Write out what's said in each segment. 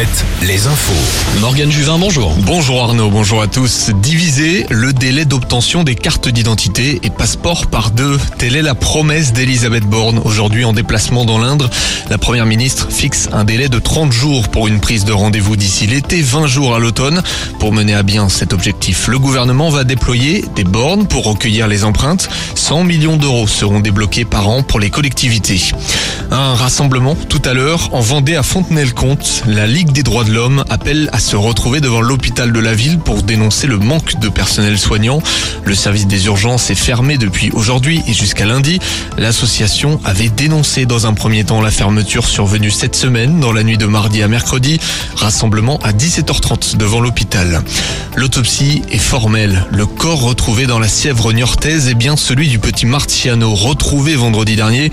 7, les infos. Morgane Juvin, bonjour. Bonjour Arnaud, bonjour à tous. Diviser le délai d'obtention des cartes d'identité et passeport par deux. Telle est la promesse d'Elisabeth Borne. Aujourd'hui en déplacement dans l'Indre, la première ministre fixe un délai de 30 jours pour une prise de rendez-vous d'ici l'été, 20 jours à l'automne. Pour mener à bien cet objectif, le gouvernement va déployer des bornes pour recueillir les empreintes. 100 millions d'euros seront débloqués par an pour les collectivités. Un rassemblement tout à l'heure en Vendée à Fontenay-le-Comte. La Ligue des droits de l'homme appelle à se retrouver devant l'hôpital de la ville pour dénoncer le manque de personnel soignant. Le service des urgences est fermé depuis aujourd'hui et jusqu'à lundi. L'association avait dénoncé dans un premier temps la fermeture survenue cette semaine dans la nuit de mardi à mercredi. Rassemblement à 17h30 devant l'hôpital. L'autopsie est formelle. Le corps retrouvé dans la Sièvre niortaise est bien celui du petit Martiano retrouvé vendredi dernier.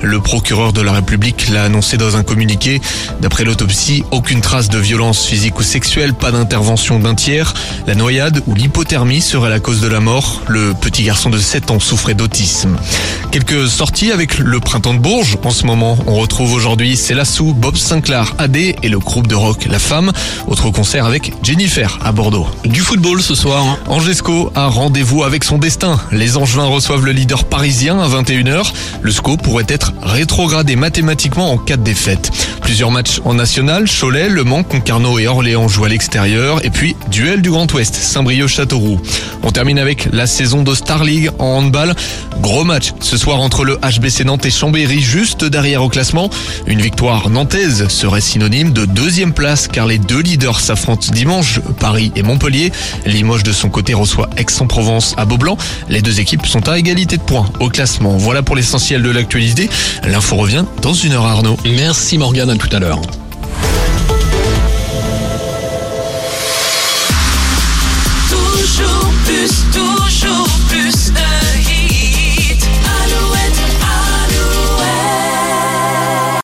Le procureur la République l'a annoncé dans un communiqué. D'après l'autopsie, aucune trace de violence physique ou sexuelle, pas d'intervention d'un tiers. La noyade ou l'hypothermie serait la cause de la mort. Le petit garçon de 7 ans souffrait d'autisme. Quelques sorties avec le printemps de Bourges. En ce moment, on retrouve aujourd'hui Célassou, Bob Sinclair, AD et le groupe de rock La Femme. Autre concert avec Jennifer à Bordeaux. Du football ce soir. hein. Angesco a rendez-vous avec son destin. Les Angevins reçoivent le leader parisien à 21h. Le SCO pourrait être rétrogradé mathématiquement en cas de défaite. Plusieurs matchs en national, Cholet, Le Mans, Concarneau et Orléans jouent à l'extérieur. Et puis, duel du Grand Ouest, Saint-Brieuc-Châteauroux. On termine avec la saison de Star League en handball. Gros match ce soir entre le HBC Nantes et Chambéry, juste derrière au classement. Une victoire nantaise serait synonyme de deuxième place car les deux leaders s'affrontent dimanche, Paris et Montpellier. Limoges de son côté reçoit Aix-en-Provence à Beaublanc. Les deux équipes sont à égalité de points au classement. Voilà pour l'essentiel de l'actualité. L'info revient dans une heure Arnaud. Merci Morgane, à tout à l'heure.